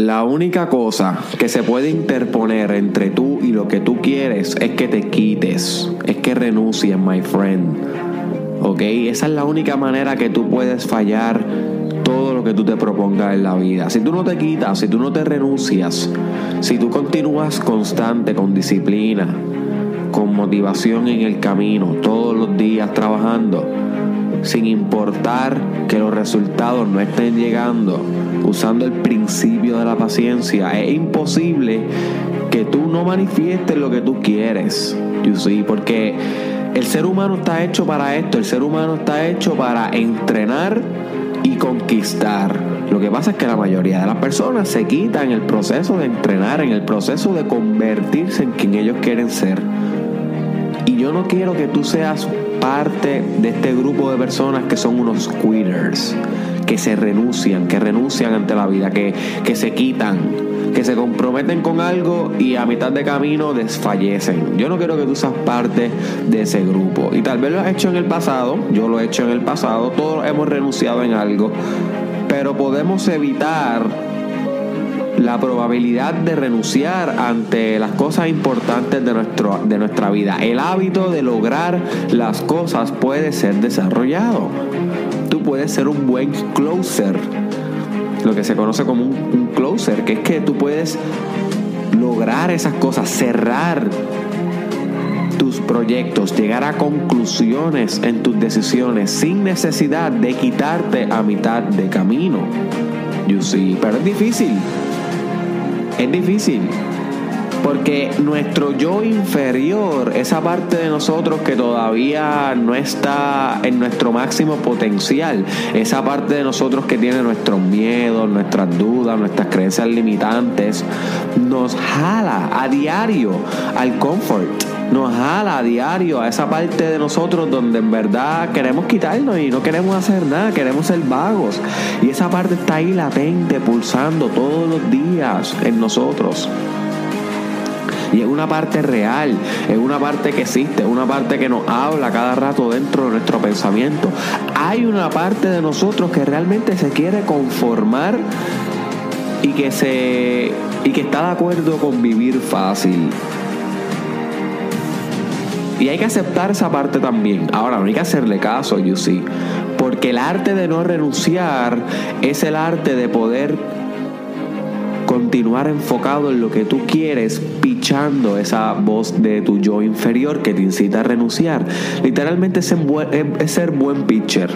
La única cosa que se puede interponer entre tú y lo que tú quieres es que te quites, es que renuncies, my friend. ¿Ok? Esa es la única manera que tú puedes fallar todo lo que tú te propongas en la vida. Si tú no te quitas, si tú no te renuncias, si tú continúas constante, con disciplina, con motivación en el camino, todos los días trabajando, sin importar que los resultados no estén llegando, usando el principio de la paciencia, es imposible que tú no manifiestes lo que tú quieres. You see, porque el ser humano está hecho para esto, el ser humano está hecho para entrenar y conquistar. Lo que pasa es que la mayoría de las personas se quitan el proceso de entrenar, en el proceso de convertirse en quien ellos quieren ser. Y yo no quiero que tú seas parte de este grupo de personas que son unos quitters, que se renuncian, que renuncian ante la vida, que, que se quitan, que se comprometen con algo y a mitad de camino desfallecen. Yo no quiero que tú seas parte de ese grupo. Y tal vez lo has hecho en el pasado, yo lo he hecho en el pasado, todos hemos renunciado en algo, pero podemos evitar la probabilidad de renunciar ante las cosas importantes de, nuestro, de nuestra vida. El hábito de lograr las cosas puede ser desarrollado. Tú puedes ser un buen closer, lo que se conoce como un, closer, que es que tú puedes lograr esas cosas, cerrar tus proyectos, llegar a conclusiones en tus decisiones sin necesidad de quitarte a mitad de camino. You see, pero es difícil. Es difícil. Porque nuestro yo inferior, esa parte de nosotros que todavía no está en nuestro máximo potencial, esa parte de nosotros que tiene nuestros miedos, nuestras dudas, nuestras creencias limitantes, nos jala a diario al comfort nos jala a diario a esa parte de nosotros donde en verdad queremos quitarnos y no queremos hacer nada, queremos ser vagos. Y esa parte está ahí latente, pulsando todos los días en nosotros. Y es una parte real, es una parte que existe, es una parte que nos habla cada rato dentro de nuestro pensamiento. Hay una parte de nosotros que realmente se quiere conformar y que se y que está de acuerdo con vivir fácil. Y hay que aceptar esa parte también. Ahora, no hay que hacerle caso, see. Porque el arte de no renunciar es el arte de poder continuar enfocado en lo que tú quieres, pichando esa voz de tu yo inferior que te incita a renunciar. Literalmente es, es ser buen pitcher.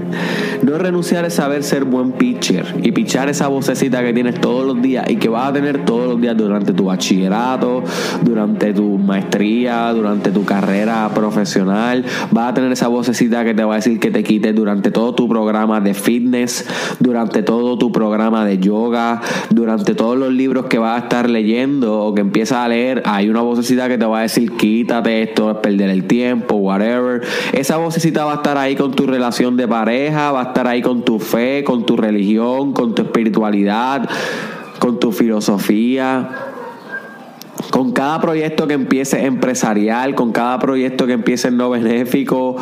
no renunciar es saber ser buen pitcher y pichar esa vocecita que tienes todos los días y que vas a tener todos los días durante tu bachillerato, durante tu maestría, durante tu carrera profesional. Vas a tener esa vocecita que te va a decir que te quites durante todo tu programa de fitness, durante todo tu programa de yoga, durante todos los libros que vas a estar leyendo o que empiezas a leer, hay una vocecita que te va a decir quítate esto, es perder el tiempo, whatever. Esa vocecita va a estar ahí con tu relación de pareja, va a estar ahí con tu fe, con tu religión, con tu espiritualidad, con tu filosofía con cada proyecto que empiece empresarial, con cada proyecto que empiece no benéfico,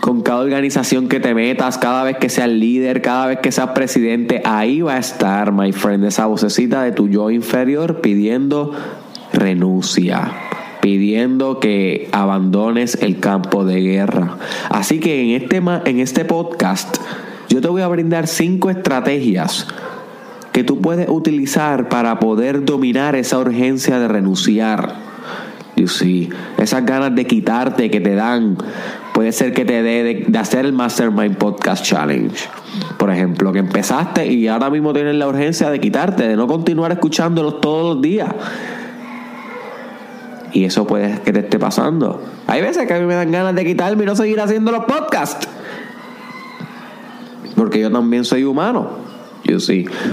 con cada organización que te metas, cada vez que seas líder, cada vez que seas presidente, ahí va a estar, my friend, esa vocecita de tu yo inferior pidiendo renuncia pidiendo que abandones el campo de guerra. Así que en este, en este podcast yo te voy a brindar cinco estrategias que tú puedes utilizar para poder dominar esa urgencia de renunciar. You see, esas ganas de quitarte que te dan puede ser que te dé de, hacer el Mastermind Podcast Challenge. Por ejemplo, que empezaste y ahora mismo tienes la urgencia de quitarte, de no continuar escuchándolos todos los días. Y eso puede que te esté pasando. Hay veces que a mí me dan ganas de quitarme y no seguir haciendo los podcasts. Porque yo también soy humano.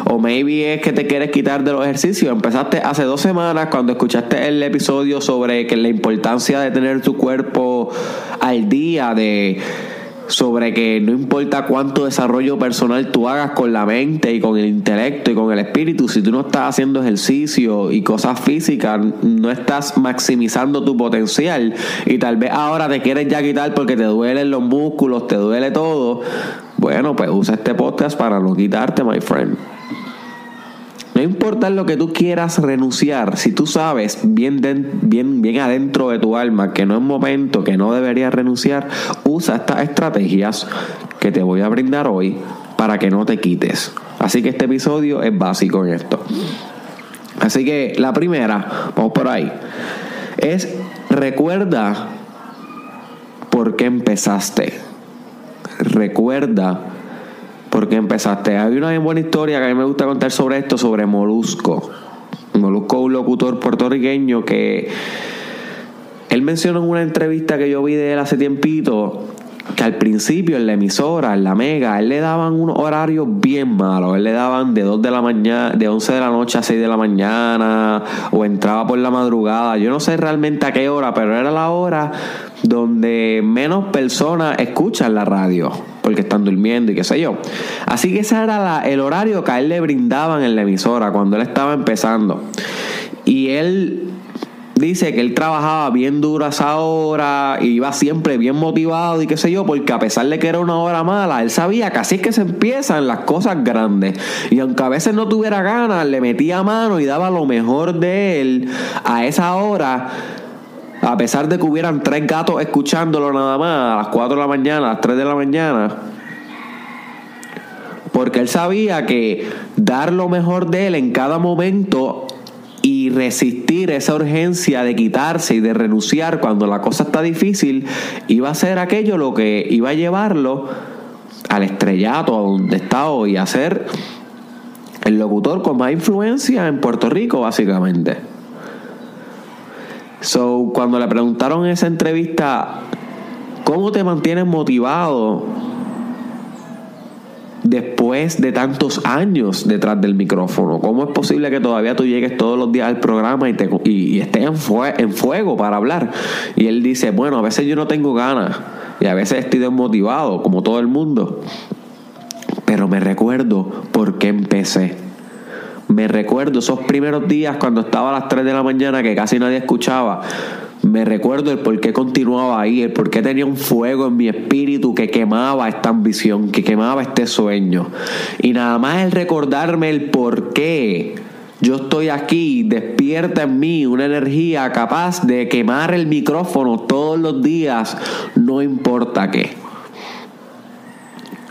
O maybe es que te quieres quitar de los ejercicios. Empezaste hace dos semanas cuando escuchaste el episodio sobre que la importancia de tener tu cuerpo al día, de sobre que no importa cuánto desarrollo personal tú hagas con la mente y con el intelecto y con el espíritu, si tú no estás haciendo ejercicio y cosas físicas, no estás maximizando tu potencial y tal vez ahora te quieres ya quitar porque te duelen los músculos, te duele todo, bueno, pues usa este podcast para no quitarte, my friend. No importa lo que tú quieras renunciar, si tú sabes bien, bien adentro de tu alma que no es momento, que no deberías renunciar, usa estas estrategias que te voy a brindar hoy para que no te quites. Así que este episodio es básico en esto. Así que la primera, vamos por ahí, es recuerda por qué empezaste. Recuerda por qué empezaste. Hay una buena historia que a mí me gusta contar sobre esto, sobre Molusco. Molusco, un locutor puertorriqueño que él mencionó en una entrevista que yo vi de él hace tiempito que al principio en la emisora, en la mega, él le daban unos horarios bien malos. Él le daban de 2 de la mañana, de 11 de la noche a 6 de la mañana, o entraba por la madrugada. Yo no sé realmente a qué hora, pero era la hora donde menos personas escuchan la radio, porque están durmiendo y qué sé yo. Así que ese era el horario que a él le brindaban en la emisora cuando él estaba empezando. Y él dice que él trabajaba bien duro a esa hora, iba siempre bien motivado y qué sé yo, porque a pesar de que era una hora mala, él sabía que así es que se empiezan las cosas grandes. Y aunque a veces no tuviera ganas, le metía mano y daba lo mejor de él a esa hora. A pesar de que hubieran tres gatos escuchándolo nada más a las 4 de la mañana, a las 3 de la mañana. Porque él sabía que dar lo mejor de él en cada momento y resistir esa urgencia de quitarse y de renunciar cuando la cosa está difícil, iba a ser aquello lo que iba a llevarlo al estrellato, a donde está hoy, a ser el locutor con más influencia en Puerto Rico, básicamente. So, cuando le preguntaron en esa entrevista, ¿cómo te mantienes motivado después de tantos años detrás del micrófono? ¿Cómo es posible que todavía tú llegues todos los días al programa y, te, y, estés en, en fuego para hablar? Y él dice, bueno, a veces yo no tengo ganas y a veces estoy desmotivado, como todo el mundo. Pero me recuerdo por qué empecé. Me recuerdo esos primeros días cuando estaba a las 3 de la mañana que casi nadie escuchaba me recuerdo el por qué continuaba ahí, el por qué tenía un fuego en mi espíritu que quemaba esta ambición, que quemaba este sueño. Y nada más el recordarme el por qué yo estoy aquí, despierta en mí una energía capaz de quemar el micrófono todos los días, no importa qué.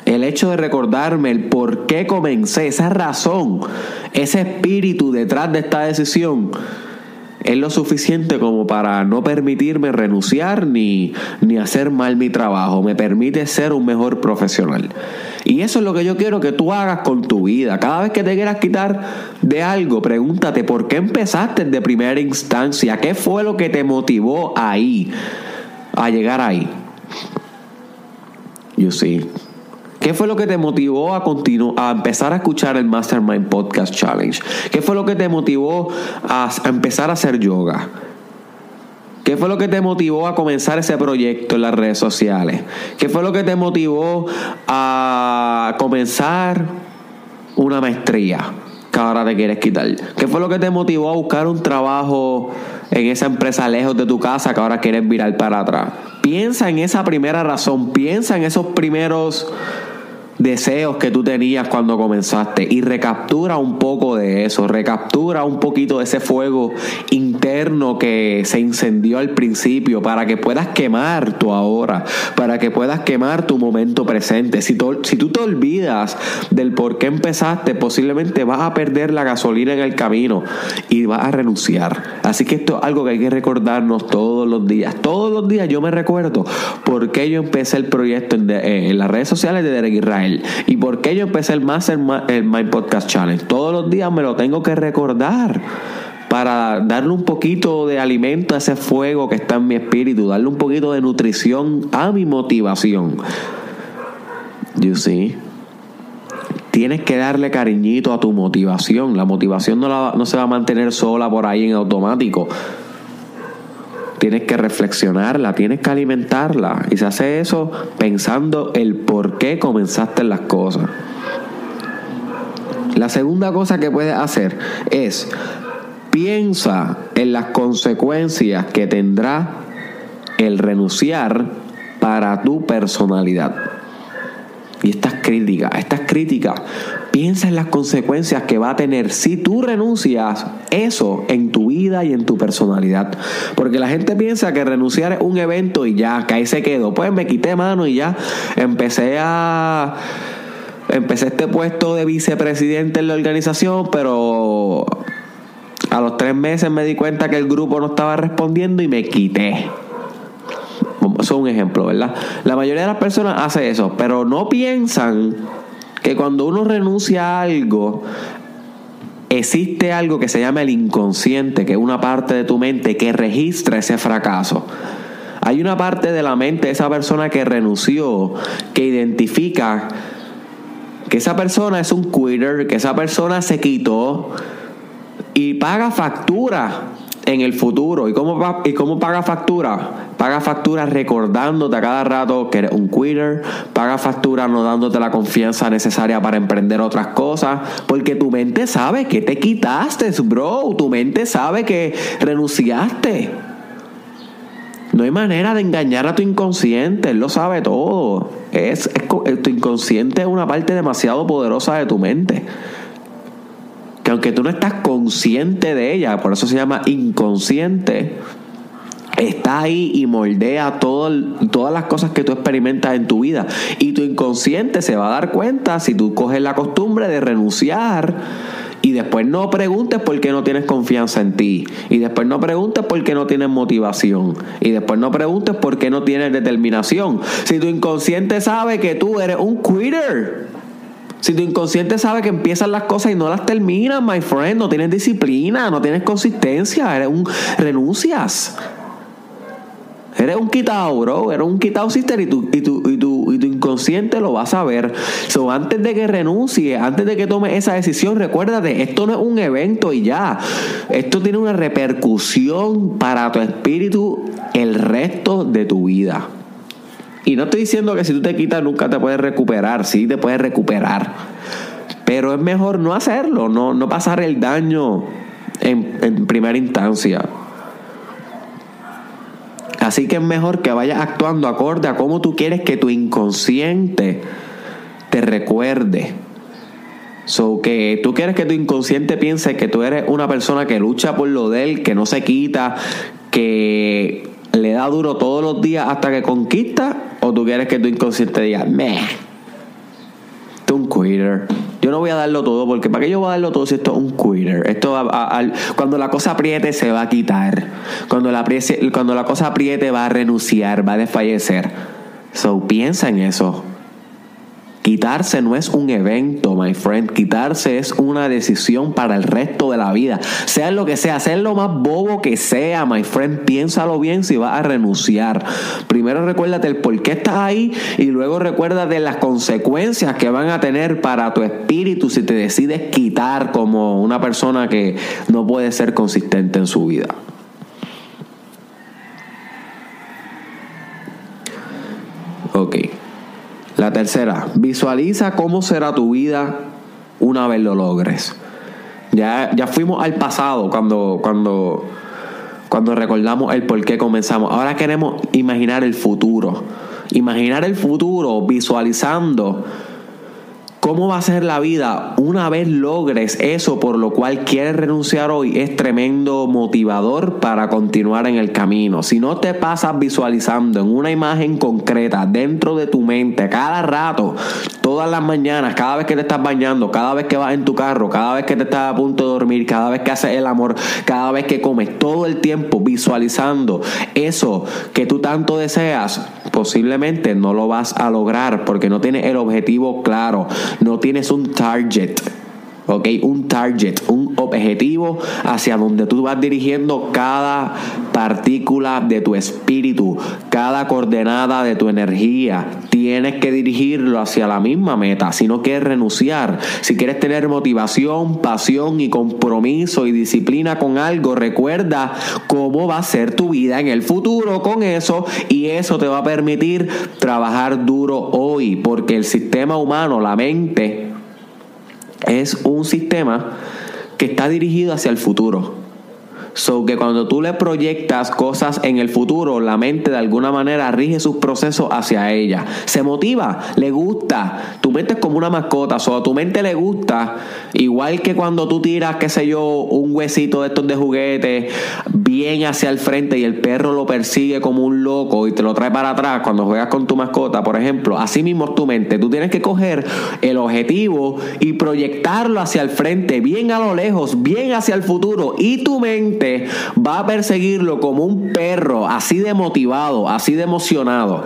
El hecho de recordarme el por qué comencé, esa razón, ese espíritu detrás de esta decisión, es lo suficiente como para no permitirme renunciar ni, ni hacer mal mi trabajo. Me permite ser un mejor profesional. Y eso es lo que yo quiero que tú hagas con tu vida. Cada vez que te quieras quitar de algo, pregúntate por qué empezaste de primera instancia. ¿Qué fue lo que te motivó ahí, a llegar ahí? You see. ¿Qué fue lo que te motivó a, a empezar a escuchar el Mastermind Podcast Challenge? ¿Qué fue lo que te motivó a, empezar a hacer yoga? ¿Qué fue lo que te motivó a comenzar ese proyecto en las redes sociales? ¿Qué fue lo que te motivó a comenzar una maestría que ahora te quieres quitar? ¿Qué fue lo que te motivó a buscar un trabajo en esa empresa lejos de tu casa que ahora quieres virar para atrás? Piensa en esa primera razón, piensa en esos primeros deseos que tú tenías cuando comenzaste y recaptura un poco de eso, recaptura un poquito de ese fuego interno que se incendió al principio para que puedas quemar tu ahora, para que puedas quemar tu momento presente. Si, tú te olvidas del por qué empezaste, posiblemente vas a perder la gasolina en el camino y vas a renunciar. Así que esto es algo que hay que recordarnos todos los días. Todos los días yo me recuerdo por qué yo empecé el proyecto en, en las redes sociales de Derek Israel ¿Y por qué yo empecé el Master el My Podcast Challenge? Todos los días me lo tengo que recordar para darle un poquito de alimento a ese fuego que está en mi espíritu, darle un poquito de nutrición a mi motivación. You see? Tienes que darle cariñito a tu motivación. La motivación no, no se va a mantener sola por ahí en automático tienes que reflexionarla, tienes que alimentarla. Y se hace eso pensando el por qué comenzaste las cosas. La segunda cosa que puedes hacer es piensa en las consecuencias que tendrá el renunciar para tu personalidad. Y estas críticas, estas críticas, piensa en las consecuencias que va a tener si tú renuncias eso en tu vida y en tu personalidad. Porque la gente piensa que renunciar es un evento y ya, que ahí se quedó. Pues me quité mano y ya empecé a... Empecé este puesto de vicepresidente en la organización, pero a los tres meses me di cuenta que el grupo no estaba respondiendo y me quité. Eso es un ejemplo, ¿verdad? La mayoría de las personas hace eso, pero no piensan que cuando uno renuncia a algo, existe algo que se llama el inconsciente, que es una parte de tu mente que registra ese fracaso. Hay una parte de la mente de esa persona que renunció, que identifica que esa persona es un quitter, que esa persona se quitó y paga factura en el futuro. ¿Y cómo, ¿Y cómo paga factura? Paga factura recordándote a cada rato que eres un quitter. Paga factura no dándote la confianza necesaria para emprender otras cosas. Porque tu mente sabe que te quitaste, bro. Tu mente sabe que renunciaste. No hay manera de engañar a tu inconsciente. Él lo sabe todo. Es, es, tu inconsciente es una parte demasiado poderosa de tu mente que aunque tú no estás consciente de ella, por eso se llama inconsciente, está ahí y moldea todas las cosas que tú experimentas en tu vida. Y tu inconsciente se va a dar cuenta si tú coges la costumbre de renunciar. Y después no preguntes por qué no tienes confianza en ti. Y después no preguntes por qué no tienes motivación. Y después no preguntes por qué no tienes determinación. Si tu inconsciente sabe que tú eres un quitter. Si tu inconsciente sabe que empiezan las cosas y no las terminas, my friend, no tienes disciplina, no tienes consistencia, eres un renuncias. Eres un quitado, bro. Eres un quitado sister y tu, y tu, y tu, y tu inconsciente lo va a saber. Antes de que renuncie, antes de que tome esa decisión, recuérdate, esto no es un evento y ya. Esto tiene una repercusión para tu espíritu el resto de tu vida. Y no estoy diciendo que si tú te quitas nunca te puedes recuperar, sí te puedes recuperar. Pero es mejor no hacerlo, no, no pasar el daño en, en primera instancia. Así que es mejor que vayas actuando acorde a cómo tú quieres que tu inconsciente te recuerde. So que tú quieres que tu inconsciente piense que tú eres una persona que lucha por lo de él, que no se quita, que le da duro todos los días hasta que conquista, o tú quieres que tu inconsciente diga, meh, tú un quitter. Yo no voy a darlo todo, porque ¿para qué yo voy a darlo todo si esto es un quitter? Esto cuando la cosa apriete se va a quitar. Cuando la, cuando la cosa apriete va a renunciar, va a desfallecer. So piensa en eso. Quitarse no es un evento, my friend. Quitarse es una decisión para el resto de la vida. Sea lo que sea, sea lo más bobo que sea, my friend. Piénsalo bien si vas a renunciar. Primero recuérdate el por qué estás ahí y luego recuérdate las consecuencias que van a tener para tu espíritu si te decides quitar como una persona que no puede ser consistente en su vida. Ok. La tercera, visualiza cómo será tu vida una vez lo logres. Ya, ya fuimos al pasado cuando, cuando, cuando recordamos el por qué comenzamos. Ahora queremos imaginar el futuro. Imaginar el futuro visualizando cómo va a ser la vida una vez logres eso por lo cual quieres renunciar hoy es tremendo motivador para continuar en el camino. Si no te pasas visualizando en una imagen concreta dentro de tu mente cada rato, todas las mañanas, cada vez que te estás bañando, cada vez que vas en tu carro, cada vez que te estás a punto de dormir, cada vez que haces el amor, cada vez que comes, todo el tiempo visualizando eso que tú tanto deseas, posiblemente no lo vas a lograr porque no tienes el objetivo claro no tienes un target. ¿ok? Un target, un objetivo hacia donde tú vas dirigiendo cada partícula de tu espíritu, cada coordenada de tu energía. Tienes que dirigirlo hacia la misma meta. Si no quieres renunciar, si quieres tener motivación, pasión y compromiso y disciplina con algo, recuerda cómo va a ser tu vida en el futuro con eso y eso te va a permitir trabajar duro hoy, porque el sistema humano, la mente, es un sistema que está dirigido hacia el futuro. So que cuando tú le proyectas cosas en el futuro, la mente de alguna manera rige sus procesos hacia ella. Se motiva, le gusta. Tu mente es como una mascota, so a tu mente le gusta. Igual que cuando tú tiras, qué sé yo, un huesito de estos de juguete bien hacia el frente y el perro lo persigue como un loco y te lo trae para atrás cuando juegas con tu mascota, por ejemplo. Así mismo tu mente. Tú tienes que coger el objetivo y proyectarlo hacia el frente, bien a lo lejos, bien hacia el futuro. Y tu mente va a perseguirlo como un perro, así de motivado, así de emocionado.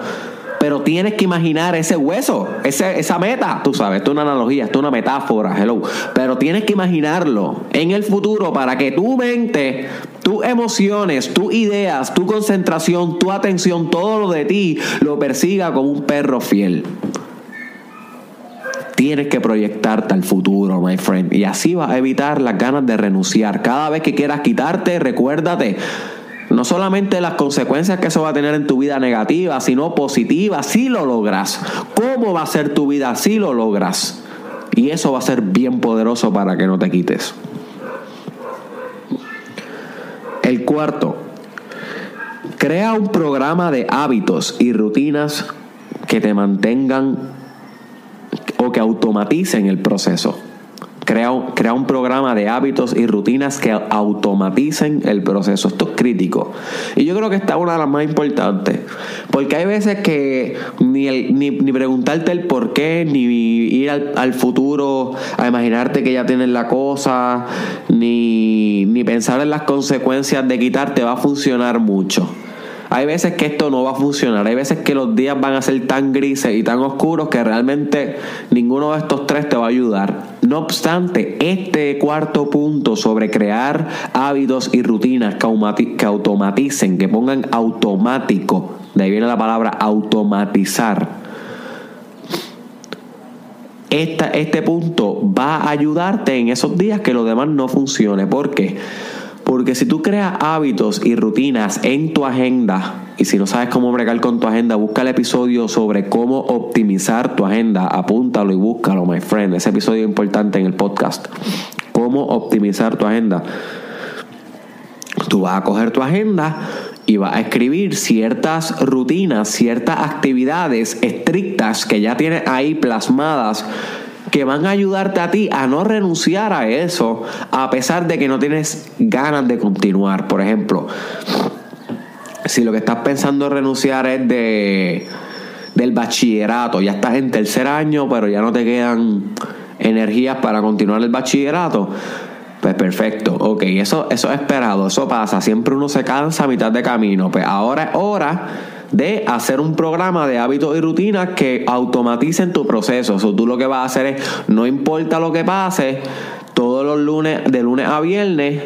Pero tienes que imaginar ese hueso, esa meta, tú sabes, esto es una analogía, esto es una metáfora, hello. Pero tienes que imaginarlo en el futuro para que tu mente, tus emociones, tus ideas, tu concentración, tu atención, todo lo de ti lo persiga como un perro fiel. Tienes que proyectarte al futuro, my friend. Y así vas a evitar las ganas de renunciar. Cada vez que quieras quitarte, recuérdate. No solamente las consecuencias que eso va a tener en tu vida negativa, sino positiva, si lo logras. ¿Cómo va a ser tu vida si lo logras? Y eso va a ser bien poderoso para que no te quites. El cuarto, crea un programa de hábitos y rutinas que te mantengan o que automaticen el proceso. Crea, crea, un programa de hábitos y rutinas que automaticen el proceso. Esto es crítico. Y yo creo que esta es una de las más importantes. Porque hay veces que ni, ni, preguntarte el por qué, ni ir al, al, futuro a imaginarte que ya tienes la cosa, ni, ni pensar en las consecuencias de quitarte va a funcionar mucho. Hay veces que esto no va a funcionar, hay veces que los días van a ser tan grises y tan oscuros que realmente ninguno de estos tres te va a ayudar. No obstante, este cuarto punto sobre crear hábitos y rutinas que automaticen, que pongan automático, de ahí viene la palabra automatizar. este punto va a ayudarte en esos días que lo demás no funcione. ¿Por qué? Porque si tú creas hábitos y rutinas en tu agenda, y si no sabes cómo bregar con tu agenda, busca el episodio sobre cómo optimizar tu agenda. Apúntalo y búscalo, my friend. Ese episodio es importante en el podcast. Cómo optimizar tu agenda. Tú vas a coger tu agenda y vas a escribir ciertas rutinas, ciertas actividades estrictas que ya tienes ahí plasmadas que van a ayudarte a ti a no renunciar a eso, a pesar de que no tienes ganas de continuar. Por ejemplo, si lo que estás pensando renunciar es de del bachillerato, ya estás en tercer año, pero ya no te quedan energías para continuar el bachillerato. Pues perfecto, ok, eso, eso es esperado, eso pasa, siempre uno se cansa a mitad de camino, pues ahora es hora de hacer un programa de hábitos y rutinas que automaticen tu proceso. O tú lo que vas a hacer es, no importa lo que pase, todos los lunes, de lunes a viernes,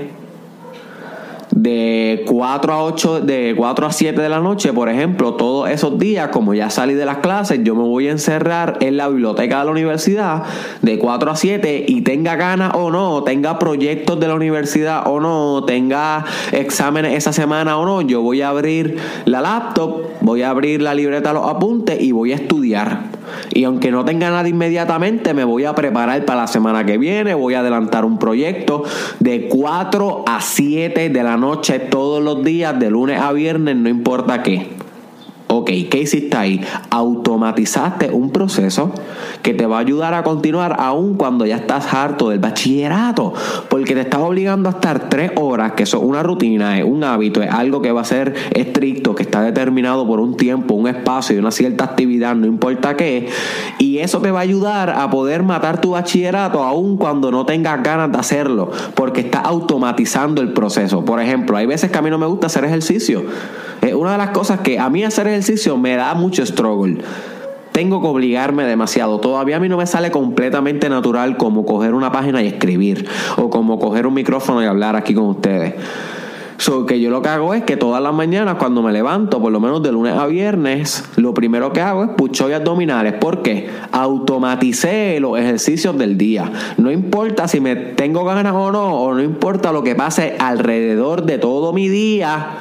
de 4 a 8, de 4 a 7 de la noche, por ejemplo, todos esos días, como ya salí de las clases, yo me voy a encerrar en la biblioteca de la universidad de 4 a 7 y tenga ganas o no, tenga proyectos de la universidad o no, tenga exámenes esa semana o no, yo voy a abrir la laptop, voy a abrir la libreta, los apuntes y voy a estudiar. Y aunque no tenga nada inmediatamente, me voy a preparar para la semana que viene, voy a adelantar un proyecto de 4 a 7 de la noche todos los días, de lunes a viernes, no importa qué. Ok, ¿qué hiciste ahí? Automatizaste un proceso que te va a ayudar a continuar aún cuando ya estás harto del bachillerato, porque te estás obligando a estar tres horas, que eso es una rutina, es un hábito, es algo que va a ser estricto, que está determinado por un tiempo, un espacio y una cierta actividad, no importa qué, y eso te va a ayudar a poder matar tu bachillerato aún cuando no tengas ganas de hacerlo, porque estás automatizando el proceso. Por ejemplo, hay veces que a mí no me gusta hacer ejercicio. Es una de las cosas que a mí hacer ejercicio me da mucho struggle. Tengo que obligarme demasiado. Todavía a mí no me sale completamente natural como coger una página y escribir. O como coger un micrófono y hablar aquí con ustedes. So, que yo lo que hago es que todas las mañanas cuando me levanto, por lo menos de lunes a viernes, lo primero que hago es pucho y abdominales. ¿Por qué? Automaticé los ejercicios del día. No importa si me tengo ganas o no, o no importa lo que pase alrededor de todo mi día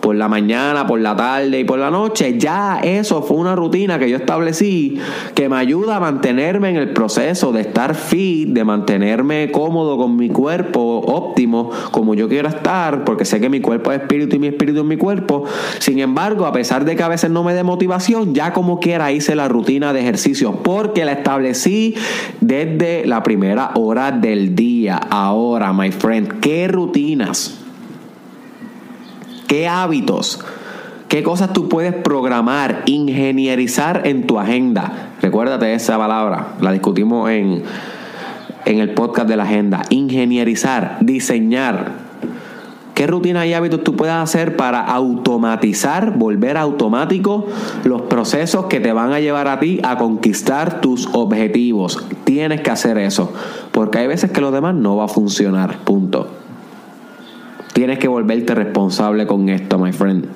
por la mañana, por la tarde y por la noche, ya eso fue una rutina que yo establecí que me ayuda a mantenerme en el proceso de estar fit, de mantenerme cómodo con mi cuerpo óptimo, como yo quiero estar, porque sé que mi cuerpo es espíritu y mi espíritu es mi cuerpo. Sin embargo, a pesar de que a veces no me dé motivación, ya como quiera hice la rutina de ejercicio, porque la establecí desde la primera hora del día. Ahora, my friend, ¿qué rutinas? ¿Qué hábitos? ¿Qué cosas tú puedes programar, ingenierizar en tu agenda? Recuérdate esa palabra, la discutimos en, en el podcast de la agenda. Ingenierizar, diseñar. ¿Qué rutinas y hábitos tú puedes hacer para automatizar, volver automático los procesos que te van a llevar a ti a conquistar tus objetivos? Tienes que hacer eso, porque hay veces que lo demás no va a funcionar, punto. Tienes que volverte responsable con esto, my friend.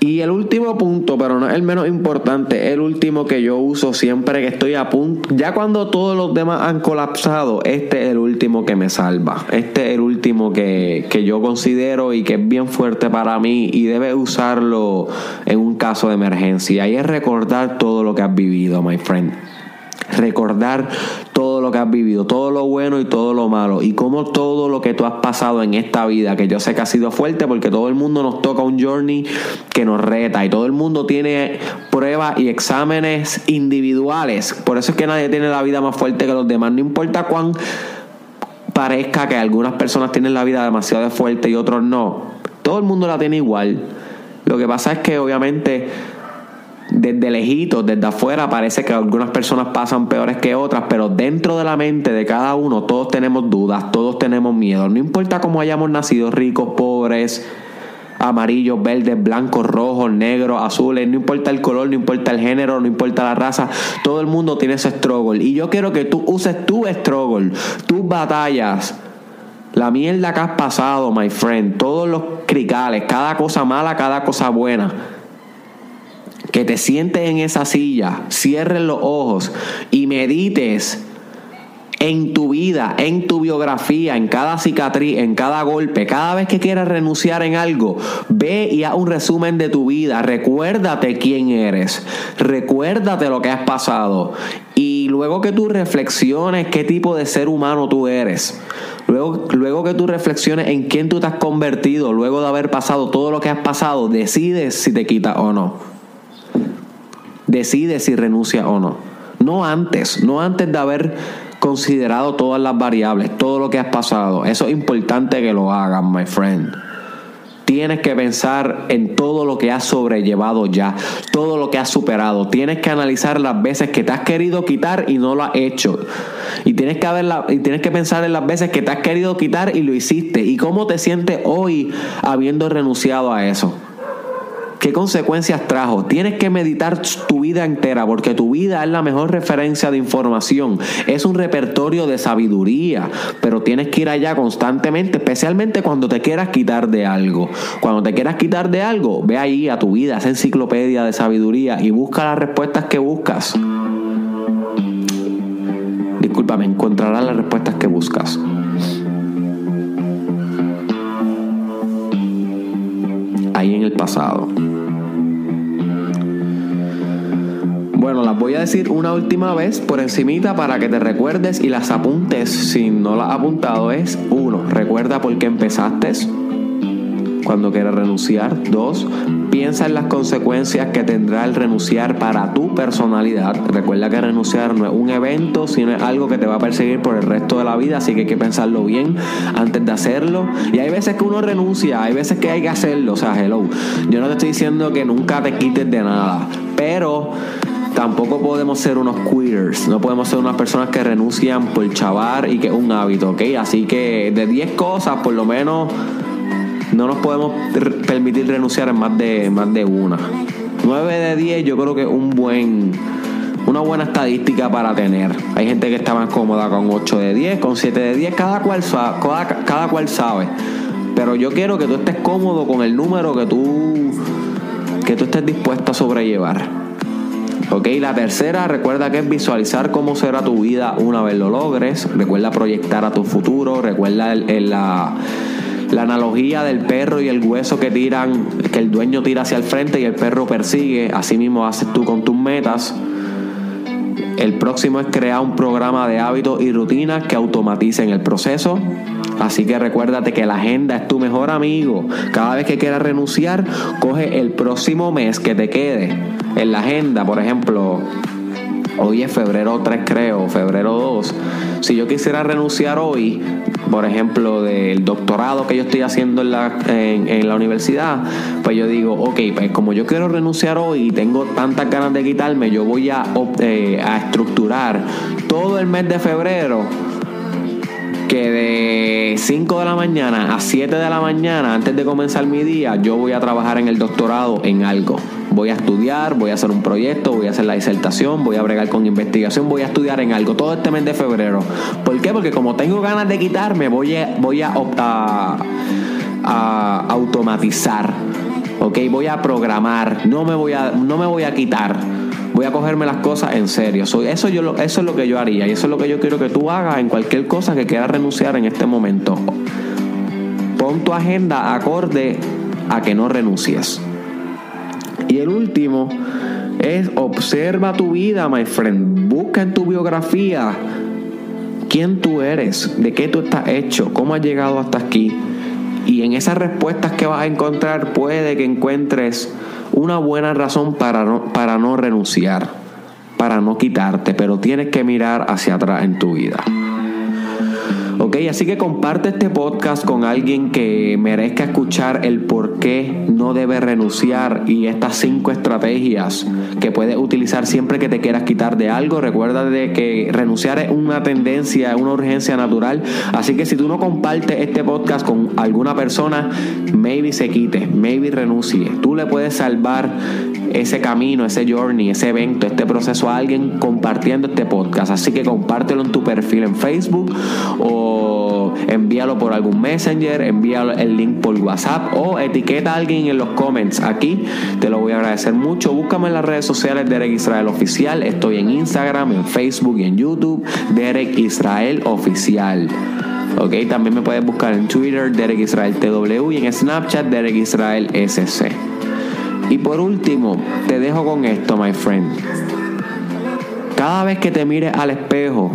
Y el último punto, pero no es el menos importante, el último que yo uso siempre que estoy a punto, ya cuando todos los demás han colapsado, este es el último que me salva. Este es el último que, que yo considero y que es bien fuerte para mí y debes usarlo en un caso de emergencia. Y es recordar todo lo que has vivido, my friend recordar todo lo que has vivido, todo lo bueno y todo lo malo, y cómo todo lo que tú has pasado en esta vida, que yo sé que ha sido fuerte porque todo el mundo nos toca un journey que nos reta y todo el mundo tiene pruebas y exámenes individuales. Por eso es que nadie tiene la vida más fuerte que los demás, no importa cuán parezca que algunas personas tienen la vida demasiado fuerte y otros no. Todo el mundo la tiene igual. Lo que pasa es que obviamente desde lejitos, desde afuera, parece que algunas personas pasan peores que otras, pero dentro de la mente de cada uno todos tenemos dudas, todos tenemos miedo. No importa cómo hayamos nacido, ricos, pobres, amarillos, verdes, blancos, rojos, negros, azules, no importa el color, no importa el género, no importa la raza, todo el mundo tiene ese struggle. Y yo quiero que tú uses tu struggle, tus batallas. La mierda que has pasado, my friend, todos los cricales, cada cosa mala, cada cosa buena que te sientes en esa silla, cierres los ojos y medites en tu vida, en tu biografía, en cada cicatriz, en cada golpe, cada vez que quieras renunciar en algo, ve y haz un resumen de tu vida, recuérdate quién eres, recuérdate lo que has pasado. Y luego que tú reflexiones qué tipo de ser humano tú eres, luego, luego que tú reflexiones en quién tú te has convertido, luego de haber pasado todo lo que has pasado, decides si te quitas o no decide si renuncia o no. No antes, no antes de haber considerado todas las variables, todo lo que has pasado. Eso es importante que lo hagas, my friend. Tienes que pensar en todo lo que has sobrellevado ya, todo lo que has superado. Tienes que analizar las veces que te has querido quitar y no lo has hecho. Y tienes que, y tienes que pensar en las veces que te has querido quitar y lo hiciste. Y cómo te sientes hoy habiendo renunciado a eso. ¿Qué consecuencias trajo? Tienes que meditar tu vida entera porque tu vida es la mejor referencia de información. Es un repertorio de sabiduría, pero tienes que ir allá constantemente, especialmente cuando te quieras quitar de algo. Cuando te quieras quitar de algo, ve ahí a tu vida, esa enciclopedia de sabiduría y busca las respuestas que buscas. Discúlpame, encontrarás las respuestas que buscas. Pasado. Bueno, las voy a decir una última vez por encimita para que te recuerdes y las apuntes si no las has apuntado. Es uno, recuerda por qué empezaste cuando quieras renunciar. Dos, piensa en las consecuencias que tendrá el renunciar para tu personalidad. Recuerda que renunciar no es un evento, sino es algo que te va a perseguir por el resto de la vida, así que hay que pensarlo bien antes de hacerlo. Y hay veces que uno renuncia, hay veces que hay que hacerlo. O sea, hello, yo no te estoy diciendo que nunca te quites de nada, pero tampoco podemos ser unos queers, no podemos ser unas personas que renuncian por chavar y que es un hábito, ¿ok? Así que de 10 cosas, por lo menos, no nos podemos permitir renunciar en más de, más de una. 9 de 10 yo creo que es un buen, una buena estadística para tener. Hay gente que está más cómoda con 8 de 10, con 7 de 10, cada cual, cada, cada cual sabe. Pero yo quiero que tú estés cómodo con el número que tú, que tú estés dispuesto a sobrellevar. Ok, la tercera, recuerda que es visualizar cómo será tu vida una vez lo logres. Recuerda proyectar a tu futuro. Recuerda la, la analogía del perro y el hueso que tiran, que el dueño tira hacia el frente y el perro persigue. Así mismo haces tú con tus metas. El próximo es crear un programa de hábitos y rutinas que automaticen el proceso. Así que recuérdate que la agenda es tu mejor amigo. Cada vez que quieras renunciar, coge el próximo mes que te quede en la agenda. Por ejemplo, hoy es febrero 3 creo, febrero 2. Si yo quisiera renunciar hoy, por ejemplo, del doctorado que yo estoy haciendo en la, en, la universidad, pues yo digo, ok, pues como yo quiero renunciar hoy y tengo tantas ganas de quitarme, yo voy a, eh, a estructurar todo el mes de febrero que de 5 de la mañana a 7 de la mañana, antes de comenzar mi día, yo voy a trabajar en el doctorado en algo. Voy a estudiar, voy a hacer un proyecto, voy a hacer la disertación, voy a bregar con investigación, voy a estudiar en algo todo este mes de febrero. ¿Por qué? Porque como tengo ganas de quitarme, voy a, voy a, a automatizar. ¿Ok? Voy a programar, no me voy a, no me voy a quitar voy a cogerme las cosas en serio. eso, eso es lo que yo haría y eso es lo que yo quiero que tú hagas en cualquier cosa que quieras renunciar en este momento. Pon tu agenda acorde a que no renuncies. Y el último es observa tu vida, my friend. Busca en tu biografía quién tú eres, de qué tú estás hecho, cómo has llegado hasta aquí. Y en esas respuestas que vas a encontrar puede que encuentres una buena razón para no, para no renunciar, para no quitarte, pero tienes que mirar hacia atrás en tu vida. Ok, así que comparte este podcast con alguien que merezca escuchar el por qué no debe renunciar y estas cinco estrategias que puedes utilizar siempre que te quieras quitar de algo. Recuerda de que renunciar es una tendencia, es una urgencia natural. Así que si tú no compartes este podcast con alguna persona, maybe se quite, maybe renuncie. Tú le puedes salvar ese camino, ese journey, ese evento, este proceso a alguien compartiendo este podcast. Así que compártelo en tu perfil en Facebook o envíalo por algún messenger, envíalo el link por WhatsApp o etiqueta a alguien en los comments. Aquí te lo voy a agradecer mucho. Búscame en las redes sociales Derek Israel Oficial. Estoy en Instagram, en Facebook y en YouTube. Derek Israel Oficial. Ok, también me puedes buscar en Twitter, Derek Israel TW y en Snapchat, Derek Israel SC. Y por último, te dejo con esto, my friend. Cada vez que te mires al espejo,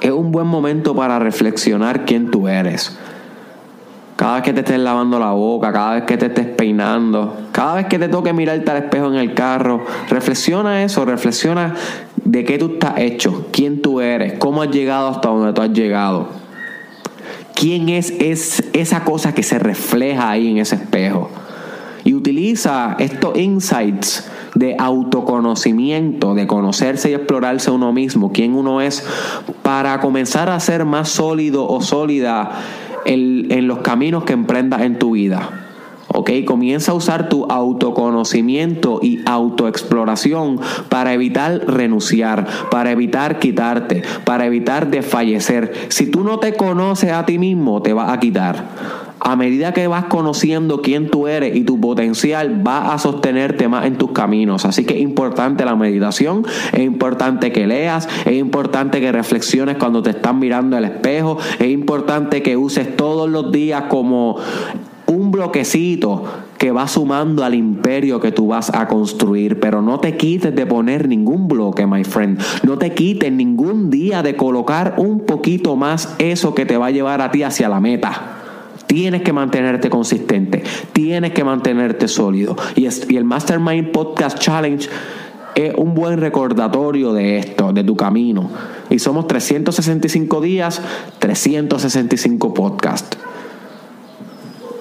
es un buen momento para reflexionar quién tú eres. Cada vez que te estés lavando la boca, cada vez que te estés peinando, cada vez que te toque mirarte al espejo en el carro, reflexiona eso, reflexiona de qué tú estás hecho, quién tú eres, cómo has llegado hasta donde tú has llegado. ¿Quién es, es esa cosa que se refleja ahí en ese espejo? Utiliza estos insights de autoconocimiento, de conocerse y explorarse uno mismo, quién uno es, para comenzar a ser más sólido o sólida en, en los caminos que emprendas en tu vida. ¿ok? Comienza a usar tu autoconocimiento y autoexploración para evitar renunciar, para evitar quitarte, para evitar desfallecer. Si tú no te conoces a ti mismo, te vas a quitar a medida que vas conociendo quién tú eres y tu potencial, va a sostenerte más en tus caminos. Así que es importante la meditación, es importante que leas, es importante que reflexiones cuando te están mirando al espejo, es importante que uses todos los días como un bloquecito que va sumando al imperio que tú vas a construir, pero no te quites de poner ningún bloque, my friend. No te quites ningún día de colocar un poquito más eso que te va a llevar a ti hacia la meta. Tienes que mantenerte consistente, tienes que mantenerte sólido. Y, el Mastermind Podcast Challenge es un buen recordatorio de esto, de tu camino. Y somos 365 días, 365 podcasts.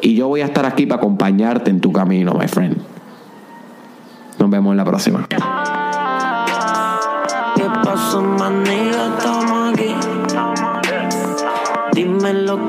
Y yo voy a estar aquí para acompañarte en tu camino, my friend. Nos vemos en la próxima. ¿Qué pasó, Dime lo que.